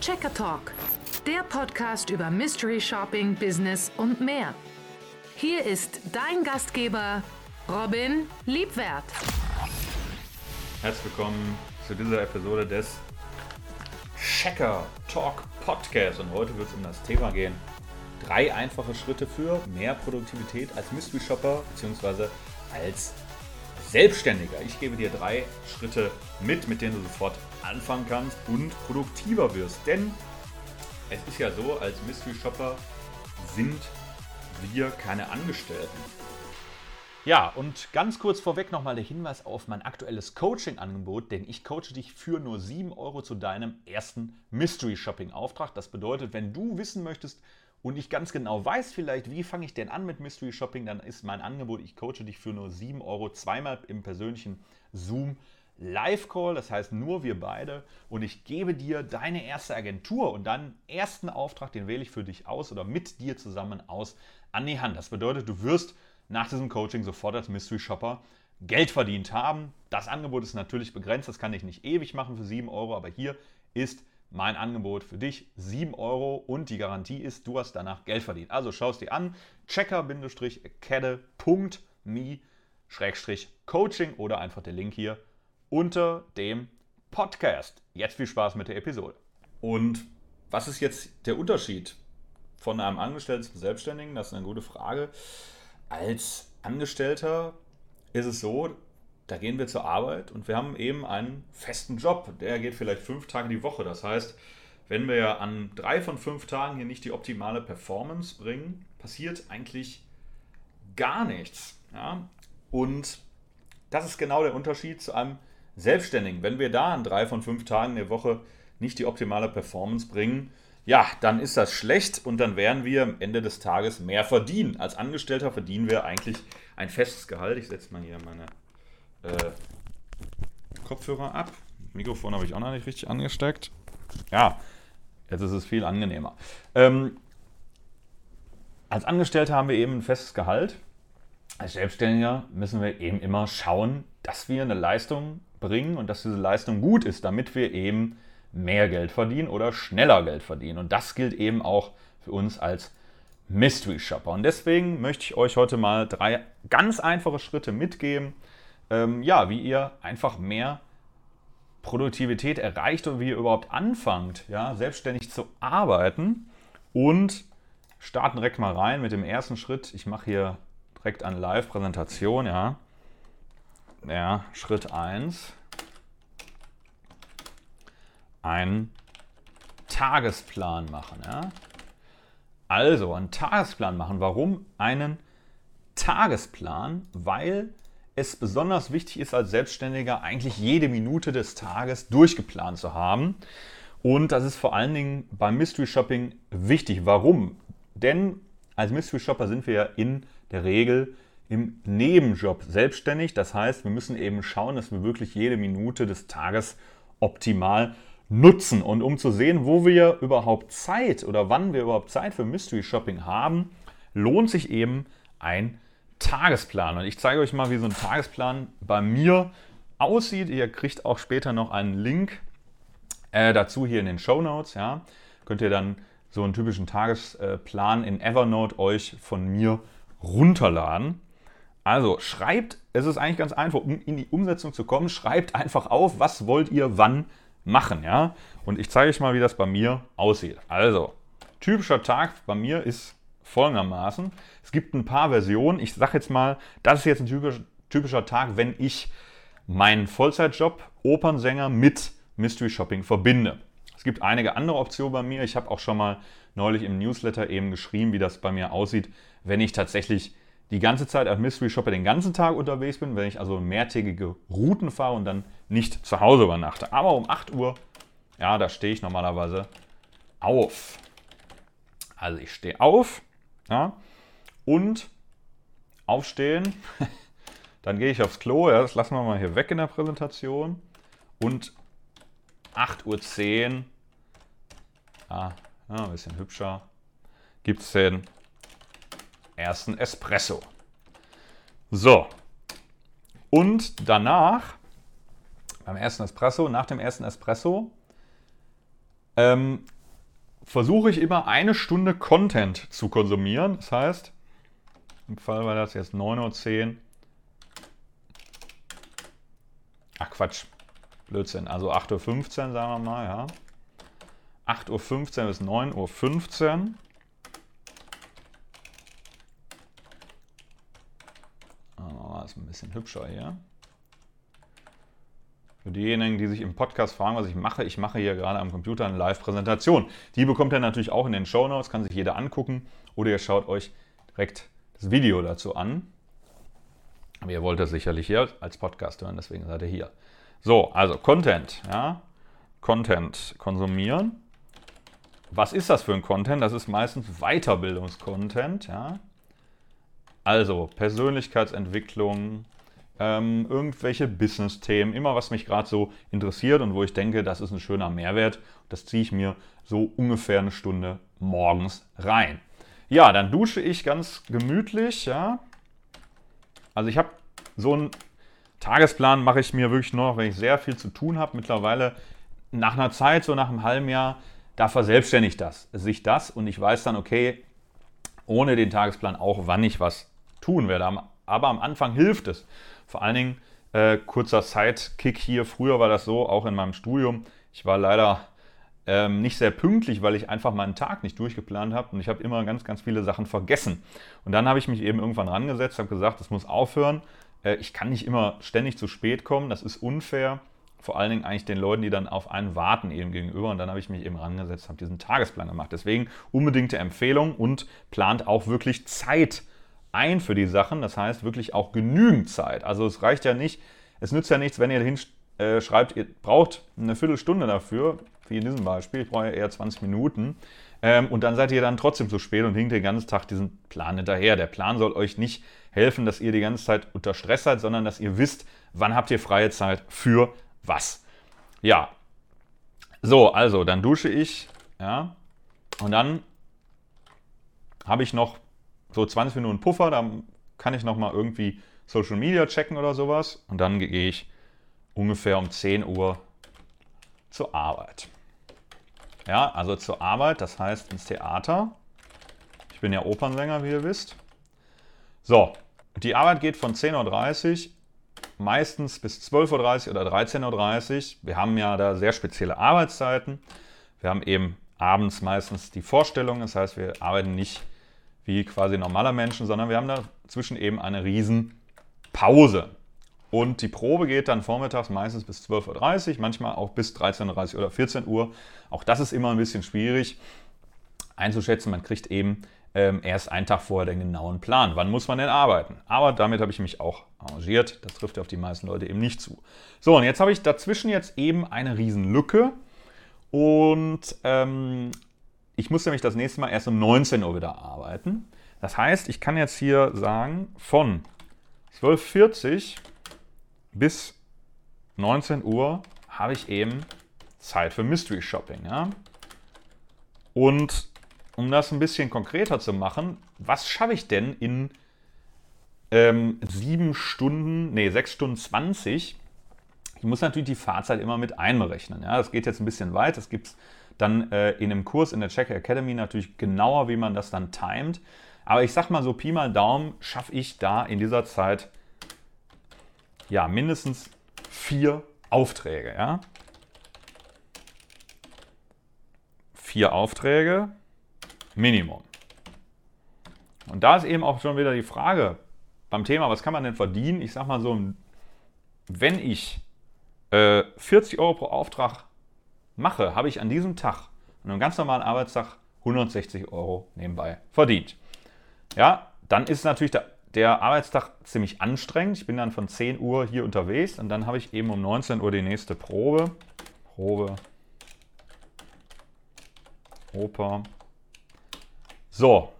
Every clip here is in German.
Checker Talk, der Podcast über Mystery Shopping, Business und mehr. Hier ist dein Gastgeber Robin Liebwert. Herzlich willkommen zu dieser Episode des Checker Talk Podcast. Und heute wird es um das Thema gehen. Drei einfache Schritte für mehr Produktivität als Mystery Shopper bzw. als Selbstständiger. Ich gebe dir drei Schritte mit, mit denen du sofort anfangen kannst und produktiver wirst. Denn es ist ja so, als Mystery Shopper sind wir keine Angestellten. Ja, und ganz kurz vorweg nochmal der Hinweis auf mein aktuelles Coaching-Angebot, denn ich coache dich für nur 7 Euro zu deinem ersten Mystery Shopping-Auftrag. Das bedeutet, wenn du wissen möchtest, und ich ganz genau weiß vielleicht, wie fange ich denn an mit Mystery Shopping, dann ist mein Angebot, ich coache dich für nur 7 Euro zweimal im persönlichen Zoom Live-Call, das heißt nur wir beide und ich gebe dir deine erste Agentur und deinen ersten Auftrag, den wähle ich für dich aus oder mit dir zusammen aus, an die Hand. Das bedeutet, du wirst nach diesem Coaching sofort als Mystery Shopper Geld verdient haben. Das Angebot ist natürlich begrenzt, das kann ich nicht ewig machen für 7 Euro, aber hier ist mein Angebot für dich 7 Euro und die Garantie ist, du hast danach Geld verdient. Also schau es dir an, checker-academy.me-coaching oder einfach der Link hier unter dem Podcast. Jetzt viel Spaß mit der Episode. Und was ist jetzt der Unterschied von einem Angestellten zum Selbstständigen? Das ist eine gute Frage. Als Angestellter ist es so, da gehen wir zur Arbeit und wir haben eben einen festen Job. Der geht vielleicht fünf Tage die Woche. Das heißt, wenn wir an drei von fünf Tagen hier nicht die optimale Performance bringen, passiert eigentlich gar nichts. Ja? Und das ist genau der Unterschied zu einem Selbstständigen. Wenn wir da an drei von fünf Tagen der Woche nicht die optimale Performance bringen, ja, dann ist das schlecht und dann werden wir am Ende des Tages mehr verdienen. Als Angestellter verdienen wir eigentlich ein festes Gehalt. Ich setze mal hier meine äh, Kopfhörer ab. Mikrofon habe ich auch noch nicht richtig angesteckt. Ja, jetzt ist es viel angenehmer. Ähm, als Angestellter haben wir eben ein festes Gehalt. Als Selbstständiger müssen wir eben immer schauen, dass wir eine Leistung bringen und dass diese Leistung gut ist, damit wir eben mehr Geld verdienen oder schneller Geld verdienen. Und das gilt eben auch für uns als Mystery Shopper. Und deswegen möchte ich euch heute mal drei ganz einfache Schritte mitgeben, ähm, ja, wie ihr einfach mehr Produktivität erreicht und wie ihr überhaupt anfangt, ja, selbstständig zu arbeiten. Und starten direkt mal rein mit dem ersten Schritt. Ich mache hier direkt eine Live-Präsentation, ja. Ja, Schritt 1. Einen Tagesplan machen, ja. Also, einen Tagesplan machen. Warum einen Tagesplan? Weil es besonders wichtig ist, als Selbstständiger eigentlich jede Minute des Tages durchgeplant zu haben. Und das ist vor allen Dingen beim Mystery Shopping wichtig. Warum? Denn als Mystery Shopper sind wir ja in der Regel im Nebenjob selbstständig. Das heißt, wir müssen eben schauen, dass wir wirklich jede Minute des Tages optimal nutzen. Und um zu sehen, wo wir überhaupt Zeit oder wann wir überhaupt Zeit für Mystery Shopping haben, lohnt sich eben ein Tagesplan. Und ich zeige euch mal, wie so ein Tagesplan bei mir aussieht. Ihr kriegt auch später noch einen Link äh, dazu hier in den Show Notes. Ja. Könnt ihr dann so einen typischen Tagesplan in Evernote euch von mir runterladen. Also schreibt, es ist eigentlich ganz einfach, um in die Umsetzung zu kommen, schreibt einfach auf, was wollt ihr wann machen. Ja? Und ich zeige euch mal, wie das bei mir aussieht. Also, typischer Tag bei mir ist folgendermaßen. Es gibt ein paar Versionen. Ich sage jetzt mal, das ist jetzt ein typisch, typischer Tag, wenn ich meinen Vollzeitjob Opernsänger mit Mystery Shopping verbinde. Es gibt einige andere Optionen bei mir. Ich habe auch schon mal neulich im Newsletter eben geschrieben, wie das bei mir aussieht, wenn ich tatsächlich die ganze Zeit als Mystery Shopper den ganzen Tag unterwegs bin, wenn ich also mehrtägige Routen fahre und dann nicht zu Hause übernachte. Aber um 8 Uhr, ja, da stehe ich normalerweise auf. Also ich stehe auf, ja, und aufstehen, dann gehe ich aufs Klo, ja, das lassen wir mal hier weg in der Präsentation. Und 8.10 Uhr, ah, ja, ein bisschen hübscher, gibt es den ersten Espresso. So, und danach, beim ersten Espresso, nach dem ersten Espresso, ähm, versuche ich immer eine Stunde Content zu konsumieren. Das heißt, im Fall war das jetzt 9.10 Uhr. Ach Quatsch, Blödsinn. Also 8.15 Uhr, sagen wir mal, ja. 8.15 Uhr bis 9.15 Uhr. Das ist ein bisschen hübscher hier. Für diejenigen, die sich im Podcast fragen, was ich mache, ich mache hier gerade am Computer eine Live-Präsentation. Die bekommt ihr natürlich auch in den Show Notes, kann sich jeder angucken oder ihr schaut euch direkt das Video dazu an. Aber ihr wollt das sicherlich hier als Podcast hören, deswegen seid ihr hier. So, also Content, ja. Content konsumieren. Was ist das für ein Content? Das ist meistens Weiterbildungskontent, ja. Also Persönlichkeitsentwicklung, ähm, irgendwelche Business-Themen, immer was mich gerade so interessiert und wo ich denke, das ist ein schöner Mehrwert. Das ziehe ich mir so ungefähr eine Stunde morgens rein. Ja, dann dusche ich ganz gemütlich, ja. Also ich habe so einen Tagesplan mache ich mir wirklich nur noch, wenn ich sehr viel zu tun habe. Mittlerweile nach einer Zeit, so nach einem halben Jahr, da verselbstständigt das, sich das und ich weiß dann, okay, ohne den Tagesplan auch, wann ich was tun werde. Aber am Anfang hilft es. Vor allen Dingen, äh, kurzer Sidekick hier, früher war das so, auch in meinem Studium, ich war leider ähm, nicht sehr pünktlich, weil ich einfach meinen Tag nicht durchgeplant habe und ich habe immer ganz, ganz viele Sachen vergessen. Und dann habe ich mich eben irgendwann rangesetzt, habe gesagt, das muss aufhören. Äh, ich kann nicht immer ständig zu spät kommen, das ist unfair. Vor allen Dingen eigentlich den Leuten, die dann auf einen warten eben gegenüber. Und dann habe ich mich eben rangesetzt, habe diesen Tagesplan gemacht. Deswegen unbedingte Empfehlung und plant auch wirklich Zeit ein für die Sachen. Das heißt wirklich auch genügend Zeit. Also es reicht ja nicht, es nützt ja nichts, wenn ihr hinschreibt, äh, ihr braucht eine Viertelstunde dafür, wie in diesem Beispiel, ich brauche eher 20 Minuten. Ähm, und dann seid ihr dann trotzdem zu spät und hinkt den ganzen Tag diesen Plan hinterher. Der Plan soll euch nicht helfen, dass ihr die ganze Zeit unter Stress seid, sondern dass ihr wisst, wann habt ihr freie Zeit für was. Ja. So, also dann dusche ich, ja, und dann habe ich noch so 20 Minuten Puffer, dann kann ich nochmal irgendwie Social Media checken oder sowas. Und dann gehe ich ungefähr um 10 Uhr zur Arbeit. Ja, also zur Arbeit, das heißt ins Theater. Ich bin ja Opernsänger, wie ihr wisst. So, die Arbeit geht von 10.30 Uhr meistens bis 12.30 Uhr oder 13.30 Uhr. Wir haben ja da sehr spezielle Arbeitszeiten. Wir haben eben abends meistens die Vorstellung, das heißt, wir arbeiten nicht wie quasi normaler Menschen, sondern wir haben dazwischen eben eine riesen Pause. Und die Probe geht dann vormittags meistens bis 12.30 Uhr, manchmal auch bis 13.30 Uhr oder 14 Uhr. Auch das ist immer ein bisschen schwierig einzuschätzen. Man kriegt eben ähm, erst einen Tag vorher den genauen Plan. Wann muss man denn arbeiten? Aber damit habe ich mich auch arrangiert. Das trifft ja auf die meisten Leute eben nicht zu. So, und jetzt habe ich dazwischen jetzt eben eine riesen Lücke. Und ähm, ich muss nämlich das nächste Mal erst um 19 Uhr wieder arbeiten. Das heißt, ich kann jetzt hier sagen, von 12.40 bis 19 Uhr habe ich eben Zeit für Mystery Shopping. Ja? Und um das ein bisschen konkreter zu machen, was schaffe ich denn in ähm, 7 Stunden, nee, 6 Stunden 20? Ich muss natürlich die Fahrzeit immer mit einberechnen. Ja? Das geht jetzt ein bisschen weit. Das gibt es dann äh, in einem Kurs in der Checker Academy natürlich genauer, wie man das dann timet. Aber ich sag mal so, Pi mal Daumen, schaffe ich da in dieser Zeit ja mindestens vier Aufträge. Ja? Vier Aufträge, Minimum. Und da ist eben auch schon wieder die Frage beim Thema, was kann man denn verdienen? Ich sag mal so, wenn ich äh, 40 Euro pro Auftrag mache, habe ich an diesem Tag, an einem ganz normalen Arbeitstag, 160 Euro nebenbei verdient. Ja, dann ist natürlich der, der Arbeitstag ziemlich anstrengend. Ich bin dann von 10 Uhr hier unterwegs und dann habe ich eben um 19 Uhr die nächste Probe. Probe. Oper. So.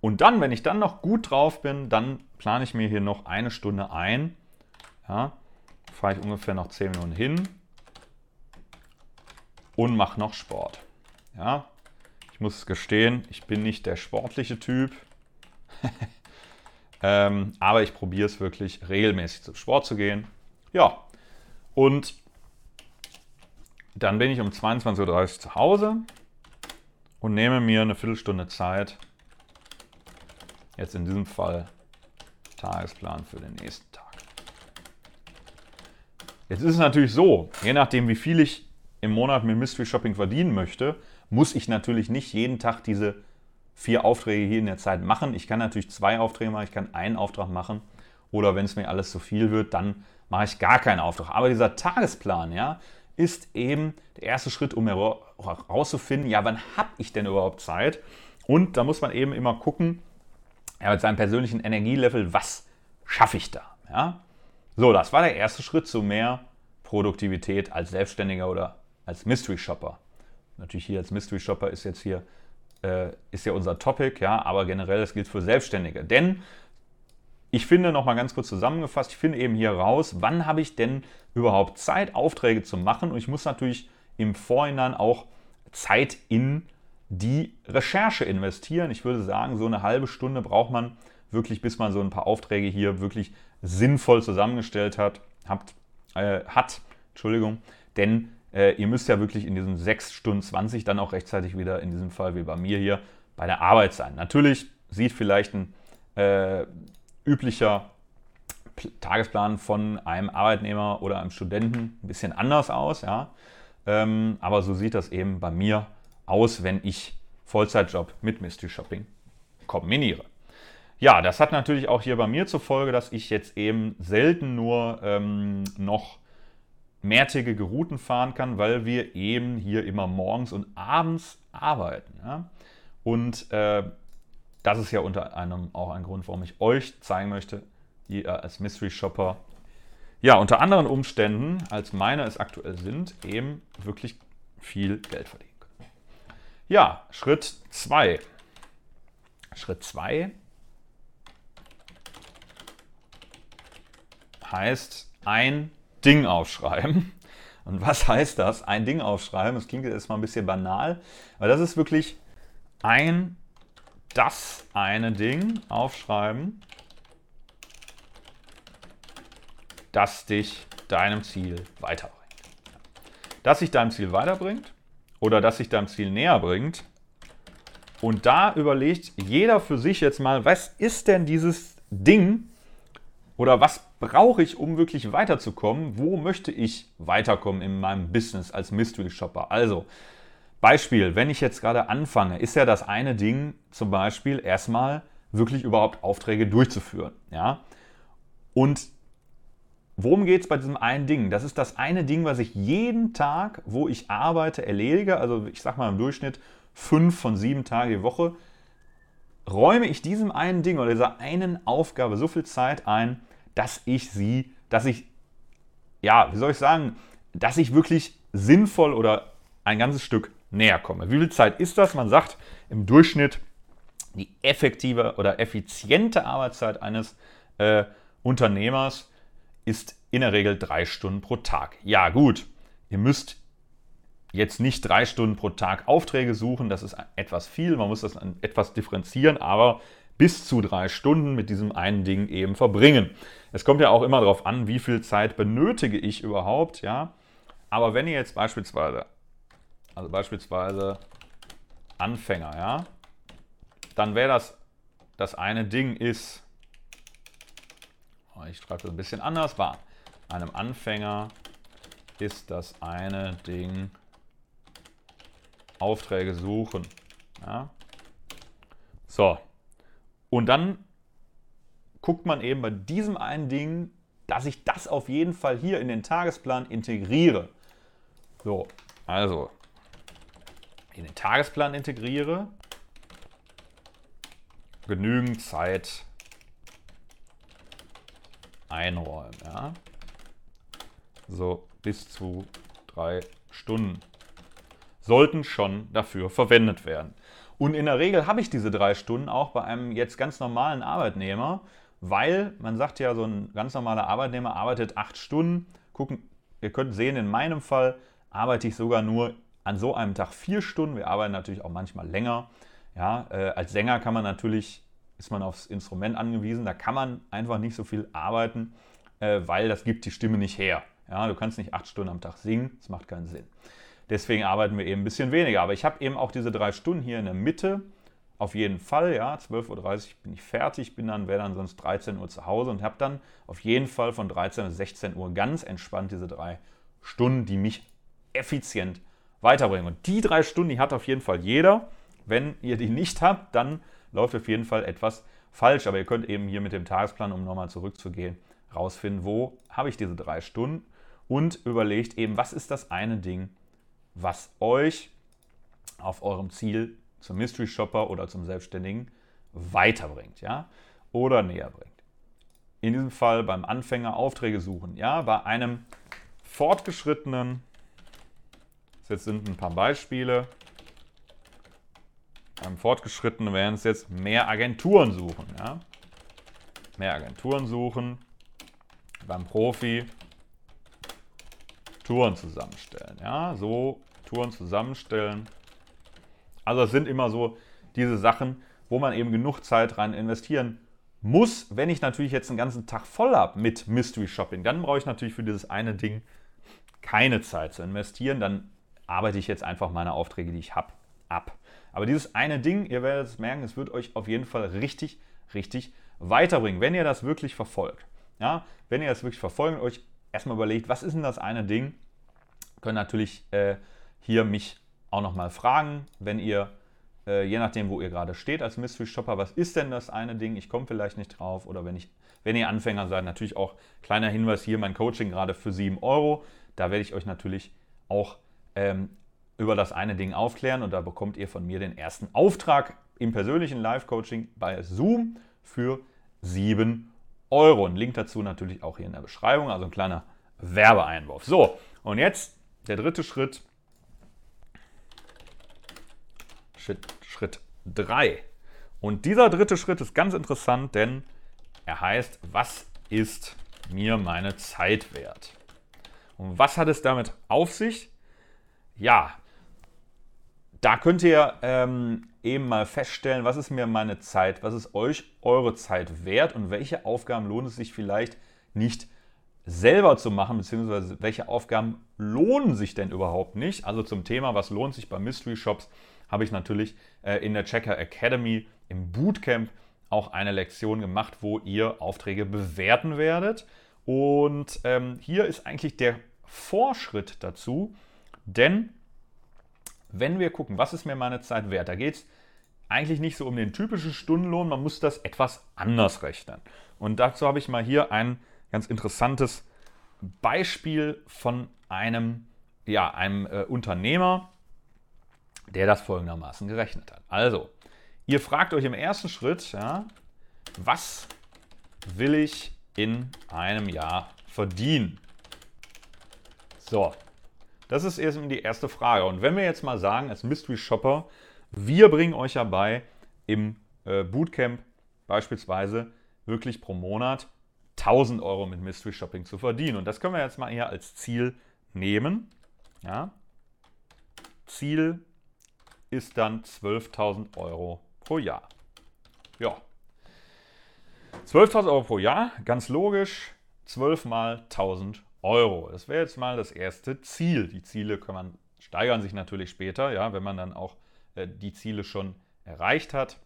Und dann, wenn ich dann noch gut drauf bin, dann plane ich mir hier noch eine Stunde ein. Ja, fahre ich ungefähr noch 10 Minuten hin und mache noch Sport. Ja, ich muss gestehen, ich bin nicht der sportliche Typ. ähm, aber ich probiere es wirklich regelmäßig zum Sport zu gehen. Ja, und dann bin ich um 22.30 Uhr zu Hause und nehme mir eine Viertelstunde Zeit, jetzt in diesem Fall Tagesplan für den nächsten Tag. Jetzt ist es natürlich so, je nachdem wie viel ich im Monat mit Mystery Shopping verdienen möchte, muss ich natürlich nicht jeden Tag diese vier Aufträge hier in der Zeit machen. Ich kann natürlich zwei Aufträge machen, ich kann einen Auftrag machen oder wenn es mir alles zu viel wird, dann mache ich gar keinen Auftrag. Aber dieser Tagesplan, ja, ist eben der erste Schritt, um herauszufinden, ja, wann habe ich denn überhaupt Zeit? Und da muss man eben immer gucken, ja, mit seinem persönlichen Energielevel, was schaffe ich da? Ja? So, das war der erste Schritt zu mehr Produktivität als Selbstständiger oder als Mystery Shopper. Natürlich hier als Mystery Shopper ist jetzt hier äh, ist ja unser Topic, ja, aber generell das gilt für Selbstständige. Denn ich finde noch mal ganz kurz zusammengefasst, ich finde eben hier raus, wann habe ich denn überhaupt Zeit, Aufträge zu machen und ich muss natürlich im Vorhinein auch Zeit in die Recherche investieren. Ich würde sagen, so eine halbe Stunde braucht man wirklich, bis man so ein paar Aufträge hier wirklich sinnvoll zusammengestellt hat, habt, äh, hat. Entschuldigung, denn äh, ihr müsst ja wirklich in diesen 6 Stunden 20 dann auch rechtzeitig wieder in diesem Fall wie bei mir hier bei der Arbeit sein. Natürlich sieht vielleicht ein äh, üblicher Tagesplan von einem Arbeitnehmer oder einem Studenten ein bisschen anders aus, ja. Ähm, aber so sieht das eben bei mir aus, wenn ich Vollzeitjob mit Mystery Shopping kombiniere. Ja, das hat natürlich auch hier bei mir zur Folge, dass ich jetzt eben selten nur ähm, noch mehrtägige Routen fahren kann, weil wir eben hier immer morgens und abends arbeiten. Ja? Und äh, das ist ja unter anderem auch ein Grund, warum ich euch zeigen möchte, ihr als Mystery Shopper, ja, unter anderen Umständen, als meine es aktuell sind, eben wirklich viel Geld verdienen können. Ja, Schritt 2. Schritt 2 heißt ein Ding aufschreiben. Und was heißt das? Ein Ding aufschreiben. Das klingt jetzt mal ein bisschen banal, aber das ist wirklich ein das eine Ding aufschreiben, das dich deinem Ziel weiterbringt. Das dich deinem Ziel weiterbringt oder das dich deinem Ziel näher bringt. Und da überlegt jeder für sich jetzt mal, was ist denn dieses Ding oder was brauche ich, um wirklich weiterzukommen? Wo möchte ich weiterkommen in meinem Business als Mystery Shopper? Also, Beispiel, wenn ich jetzt gerade anfange, ist ja das eine Ding zum Beispiel erstmal wirklich überhaupt Aufträge durchzuführen. Ja? Und worum geht es bei diesem einen Ding? Das ist das eine Ding, was ich jeden Tag, wo ich arbeite, erledige. Also ich sage mal im Durchschnitt fünf von sieben Tagen die Woche. Räume ich diesem einen Ding oder dieser einen Aufgabe so viel Zeit ein, dass ich sie, dass ich, ja, wie soll ich sagen, dass ich wirklich sinnvoll oder ein ganzes Stück näher komme. Wie viel Zeit ist das? Man sagt im Durchschnitt die effektive oder effiziente Arbeitszeit eines äh, Unternehmers ist in der Regel drei Stunden pro Tag. Ja gut, ihr müsst jetzt nicht drei Stunden pro Tag Aufträge suchen, das ist etwas viel, man muss das etwas differenzieren, aber bis zu drei Stunden mit diesem einen Ding eben verbringen. Es kommt ja auch immer darauf an, wie viel Zeit benötige ich überhaupt, ja. Aber wenn ihr jetzt beispielsweise also beispielsweise Anfänger, ja, dann wäre das, das eine Ding ist, oh, ich schreibe das ein bisschen anders, bei einem Anfänger ist das eine Ding Aufträge suchen. Ja. So, und dann guckt man eben bei diesem einen Ding, dass ich das auf jeden Fall hier in den Tagesplan integriere. So, also in den Tagesplan integriere, genügend Zeit einräumen. Ja? So bis zu drei Stunden sollten schon dafür verwendet werden. Und in der Regel habe ich diese drei Stunden auch bei einem jetzt ganz normalen Arbeitnehmer, weil man sagt ja, so ein ganz normaler Arbeitnehmer arbeitet acht Stunden. Gucken, ihr könnt sehen, in meinem Fall arbeite ich sogar nur an so einem Tag vier Stunden. Wir arbeiten natürlich auch manchmal länger. Ja, äh, als Sänger kann man natürlich, ist man aufs Instrument angewiesen, da kann man einfach nicht so viel arbeiten, äh, weil das gibt die Stimme nicht her. Ja, du kannst nicht acht Stunden am Tag singen, das macht keinen Sinn. Deswegen arbeiten wir eben ein bisschen weniger. Aber ich habe eben auch diese drei Stunden hier in der Mitte. Auf jeden Fall, ja, 12.30 Uhr bin ich fertig, bin dann, wäre dann sonst 13 Uhr zu Hause und habe dann auf jeden Fall von 13 bis 16 Uhr ganz entspannt diese drei Stunden, die mich effizient weiterbringen. Und die drei Stunden, die hat auf jeden Fall jeder. Wenn ihr die nicht habt, dann läuft auf jeden Fall etwas falsch. Aber ihr könnt eben hier mit dem Tagesplan, um nochmal zurückzugehen, rausfinden, wo habe ich diese drei Stunden und überlegt eben, was ist das eine Ding, was euch auf eurem Ziel zum Mystery Shopper oder zum Selbstständigen weiterbringt, ja, oder näher bringt. In diesem Fall beim Anfänger Aufträge suchen, ja, bei einem fortgeschrittenen, jetzt sind ein paar Beispiele, beim Fortgeschrittenen werden es jetzt mehr Agenturen suchen, ja, mehr Agenturen suchen, beim Profi Touren zusammenstellen. Ja, so Touren zusammenstellen. Also es sind immer so diese Sachen, wo man eben genug Zeit rein investieren muss. Wenn ich natürlich jetzt einen ganzen Tag voll habe mit Mystery Shopping, dann brauche ich natürlich für dieses eine Ding keine Zeit zu investieren. Dann arbeite ich jetzt einfach meine Aufträge, die ich habe, ab. Aber dieses eine Ding, ihr werdet es merken, es wird euch auf jeden Fall richtig, richtig weiterbringen, wenn ihr das wirklich verfolgt. Ja, wenn ihr das wirklich verfolgt und euch erstmal überlegt, was ist denn das eine Ding, könnt natürlich äh, hier mich auch nochmal fragen, wenn ihr, äh, je nachdem, wo ihr gerade steht als Mystery Shopper, was ist denn das eine Ding? Ich komme vielleicht nicht drauf. Oder wenn, ich, wenn ihr Anfänger seid, natürlich auch kleiner Hinweis hier, mein Coaching gerade für 7 Euro. Da werde ich euch natürlich auch ähm, über das eine Ding aufklären und da bekommt ihr von mir den ersten Auftrag im persönlichen Live-Coaching bei Zoom für 7 Euro. Ein Link dazu natürlich auch hier in der Beschreibung, also ein kleiner Werbeeinwurf. So, und jetzt der dritte Schritt. Schritt, Schritt 3. Und dieser dritte Schritt ist ganz interessant, denn er heißt, was ist mir meine Zeit wert? Und was hat es damit auf sich? Ja, da könnt ihr ähm, eben mal feststellen, was ist mir meine Zeit, was ist euch eure Zeit wert und welche Aufgaben lohnt es sich vielleicht nicht selber zu machen, beziehungsweise welche Aufgaben lohnen sich denn überhaupt nicht. Also zum Thema, was lohnt sich bei Mystery Shops, habe ich natürlich äh, in der Checker Academy im Bootcamp auch eine Lektion gemacht, wo ihr Aufträge bewerten werdet. Und ähm, hier ist eigentlich der Vorschritt dazu, denn wenn wir gucken, was ist mir meine Zeit wert, da geht es eigentlich nicht so um den typischen Stundenlohn, man muss das etwas anders rechnen. Und dazu habe ich mal hier ein ganz interessantes Beispiel von einem, ja, einem äh, Unternehmer, der das folgendermaßen gerechnet hat. Also, ihr fragt euch im ersten Schritt, ja, was will ich in einem Jahr verdienen? So, das ist erstmal die erste Frage. Und wenn wir jetzt mal sagen, als Mystery Shopper, wir bringen euch ja bei, im äh, Bootcamp beispielsweise wirklich pro Monat 1000 Euro mit Mystery Shopping zu verdienen. Und das können wir jetzt mal hier als Ziel nehmen. Ja. Ziel ist dann 12.000 Euro pro Jahr. Ja. 12.000 Euro pro Jahr, ganz logisch, 12 mal 1000 Euro. Das wäre jetzt mal das erste Ziel. Die Ziele kann man, steigern sich natürlich später, ja, wenn man dann auch äh, die Ziele schon erreicht hat.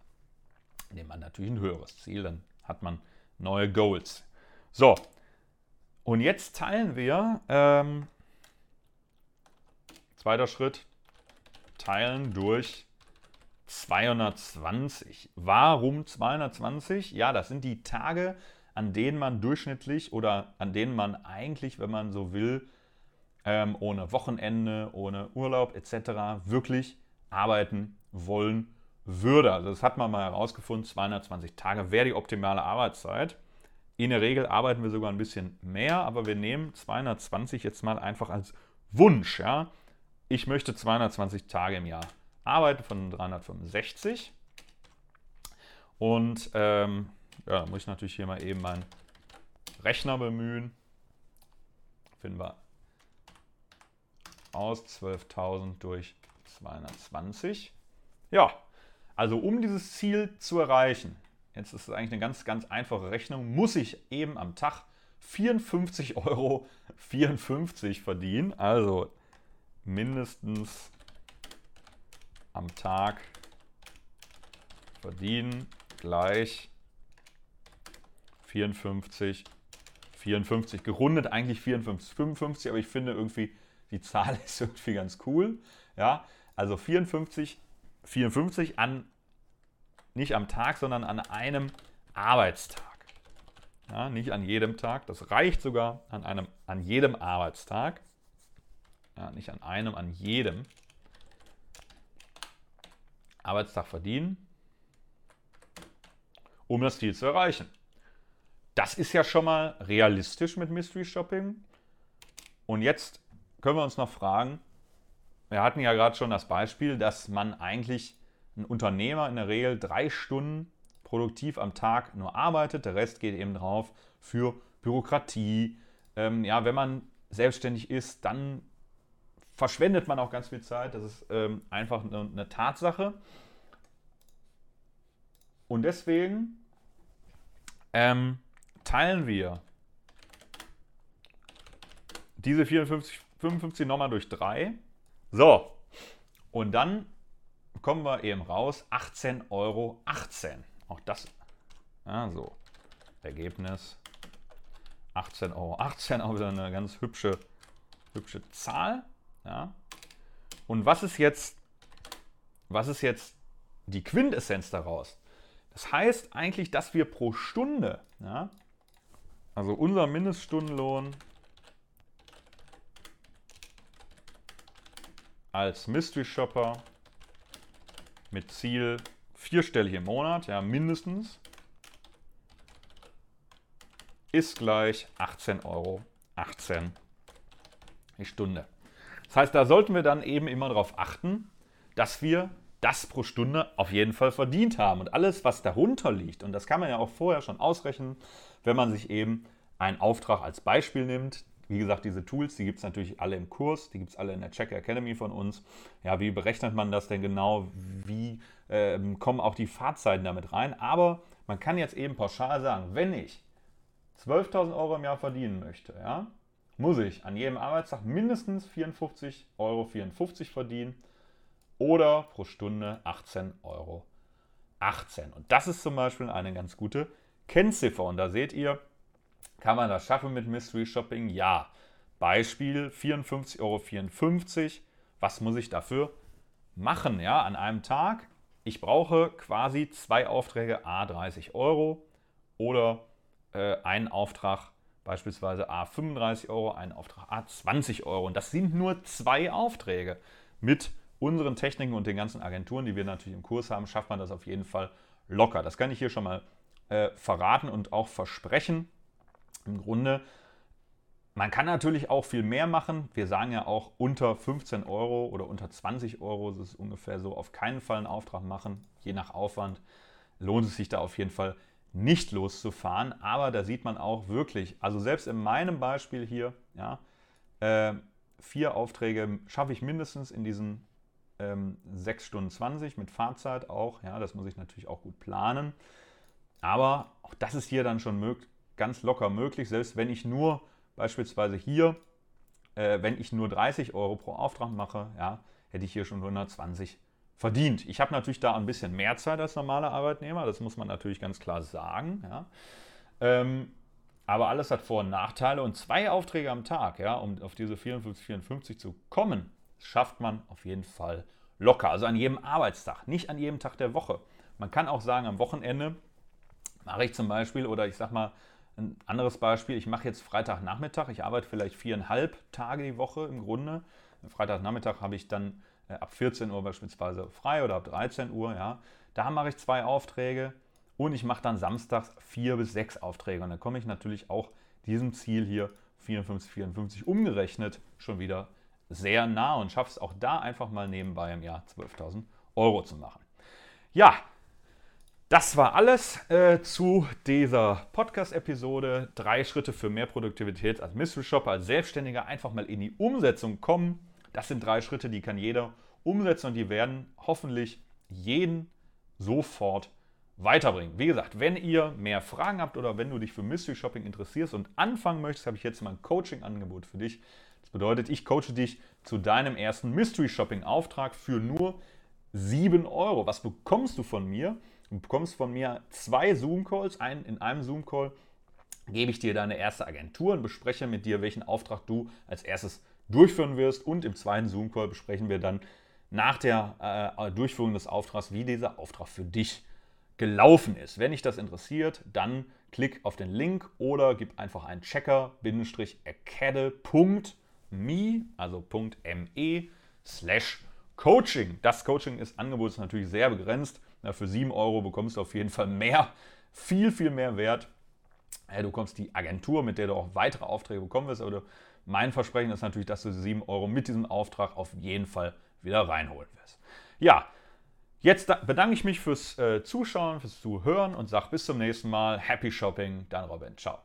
Nimmt man natürlich ein höheres Ziel, dann hat man neue Goals. So, und jetzt teilen wir, ähm, zweiter Schritt, teilen durch 220. Warum 220? Ja, das sind die Tage, an denen man durchschnittlich oder an denen man eigentlich, wenn man so will, ähm, ohne Wochenende, ohne Urlaub etc. wirklich arbeiten wollen würde. Also das hat man mal herausgefunden, 220 Tage wäre die optimale Arbeitszeit. In der Regel arbeiten wir sogar ein bisschen mehr, aber wir nehmen 220 jetzt mal einfach als Wunsch. Ja? Ich möchte 220 Tage im Jahr arbeiten von 365. Und ähm, ja, da muss ich natürlich hier mal eben meinen Rechner bemühen. Finden wir aus 12.000 durch 220. Ja, also um dieses Ziel zu erreichen, jetzt ist es eigentlich eine ganz, ganz einfache Rechnung, muss ich eben am Tag 54,54 Euro verdienen. Also mindestens am Tag verdienen gleich 54, 54, gerundet eigentlich 54, 55, aber ich finde irgendwie, die Zahl ist irgendwie ganz cool. Ja, also 54, 54 an, nicht am Tag, sondern an einem Arbeitstag. Ja, nicht an jedem Tag, das reicht sogar an, einem, an jedem Arbeitstag. Ja, nicht an einem, an jedem Arbeitstag verdienen, um das Ziel zu erreichen. Das ist ja schon mal realistisch mit Mystery Shopping. Und jetzt können wir uns noch fragen, wir hatten ja gerade schon das Beispiel, dass man eigentlich ein Unternehmer in der Regel drei Stunden produktiv am Tag nur arbeitet. Der Rest geht eben drauf für Bürokratie. Ähm, ja, wenn man selbstständig ist, dann verschwendet man auch ganz viel Zeit. Das ist ähm, einfach eine, eine Tatsache. Und deswegen ähm, teilen wir diese 54, 55 nochmal durch 3. So, und dann kommen wir eben raus, 18,18 Euro. Auch das, ja, Ergebnis 18,18 Euro. 18 auch wieder eine ganz hübsche, hübsche Zahl. Ja. Und was ist jetzt, was ist jetzt die Quintessenz daraus? Das heißt eigentlich, dass wir pro Stunde, ja, also unser Mindeststundenlohn als Mystery Shopper mit Ziel vierstellig im Monat, ja mindestens, ist gleich 18,18 Euro 18 die Stunde. Das heißt, da sollten wir dann eben immer darauf achten, dass wir das pro Stunde auf jeden Fall verdient haben. Und alles, was darunter liegt, und das kann man ja auch vorher schon ausrechnen, wenn man sich eben einen Auftrag als Beispiel nimmt. Wie gesagt, diese Tools, die gibt es natürlich alle im Kurs, die gibt es alle in der Check Academy von uns. Ja, wie berechnet man das denn genau? Wie äh, kommen auch die Fahrzeiten damit rein? Aber man kann jetzt eben pauschal sagen, wenn ich 12.000 Euro im Jahr verdienen möchte, ja, muss ich an jedem Arbeitstag mindestens 54,54 Euro verdienen oder pro Stunde 18,18 Euro. Und das ist zum Beispiel eine ganz gute Kennziffer. Und da seht ihr, kann man das schaffen mit Mystery Shopping? Ja. Beispiel 54,54 Euro. Was muss ich dafür machen? Ja, an einem Tag. Ich brauche quasi zwei Aufträge A 30 Euro oder äh, einen Auftrag beispielsweise A 35 Euro, einen Auftrag A 20 Euro. Und das sind nur zwei Aufträge. Mit unseren Techniken und den ganzen Agenturen, die wir natürlich im Kurs haben, schafft man das auf jeden Fall locker. Das kann ich hier schon mal äh, verraten und auch versprechen. Im Grunde, man kann natürlich auch viel mehr machen. Wir sagen ja auch unter 15 Euro oder unter 20 Euro, das ist ungefähr so, auf keinen Fall einen Auftrag machen. Je nach Aufwand lohnt es sich da auf jeden Fall nicht loszufahren. Aber da sieht man auch wirklich, also selbst in meinem Beispiel hier, ja, äh, vier Aufträge schaffe ich mindestens in diesen ähm, 6 Stunden 20 mit Fahrzeit auch. Ja, das muss ich natürlich auch gut planen. Aber auch das ist hier dann schon ganz locker möglich, selbst wenn ich nur beispielsweise hier, äh, wenn ich nur 30 Euro pro Auftrag mache, ja, hätte ich hier schon 120 verdient. Ich habe natürlich da ein bisschen mehr Zeit als normaler Arbeitnehmer, das muss man natürlich ganz klar sagen. Ja. Ähm, aber alles hat Vor- und Nachteile und zwei Aufträge am Tag, ja, um auf diese 54, 54 zu kommen, schafft man auf jeden Fall locker. Also an jedem Arbeitstag, nicht an jedem Tag der Woche. Man kann auch sagen, am Wochenende mache ich zum Beispiel, oder ich sage mal ein anderes Beispiel, ich mache jetzt Freitagnachmittag, ich arbeite vielleicht viereinhalb Tage die Woche im Grunde. Freitagnachmittag habe ich dann äh, ab 14 Uhr beispielsweise frei oder ab 13 Uhr, ja. Da mache ich zwei Aufträge und ich mache dann samstags vier bis sechs Aufträge. Und dann komme ich natürlich auch diesem Ziel hier 54, 54 umgerechnet schon wieder sehr nah und schaffe es auch da einfach mal nebenbei im Jahr 12.000 Euro zu machen. Ja, das war alles äh, zu dieser Podcast-Episode. Drei Schritte für mehr Produktivität als Mystery Shopper, als Selbstständiger. Einfach mal in die Umsetzung kommen. Das sind drei Schritte, die kann jeder umsetzen und die werden hoffentlich jeden sofort weiterbringen. Wie gesagt, wenn ihr mehr Fragen habt oder wenn du dich für Mystery Shopping interessierst und anfangen möchtest, habe ich jetzt mal ein Coaching-Angebot für dich. Bedeutet, ich coache dich zu deinem ersten Mystery Shopping Auftrag für nur 7 Euro. Was bekommst du von mir? Du bekommst von mir zwei Zoom-Calls. Ein, in einem Zoom-Call gebe ich dir deine erste Agentur und bespreche mit dir, welchen Auftrag du als erstes durchführen wirst. Und im zweiten Zoom-Call besprechen wir dann nach der äh, Durchführung des Auftrags, wie dieser Auftrag für dich gelaufen ist. Wenn dich das interessiert, dann klick auf den Link oder gib einfach einen checker-academy.me, also .me slash Coaching. Das Coaching ist Angebot natürlich sehr begrenzt. Für 7 Euro bekommst du auf jeden Fall mehr, viel, viel mehr Wert. Du bekommst die Agentur, mit der du auch weitere Aufträge bekommen wirst. Aber mein Versprechen ist natürlich, dass du 7 Euro mit diesem Auftrag auf jeden Fall wieder reinholen wirst. Ja, jetzt bedanke ich mich fürs äh, Zuschauen, fürs Zuhören und sage bis zum nächsten Mal. Happy Shopping, dein Robin. Ciao.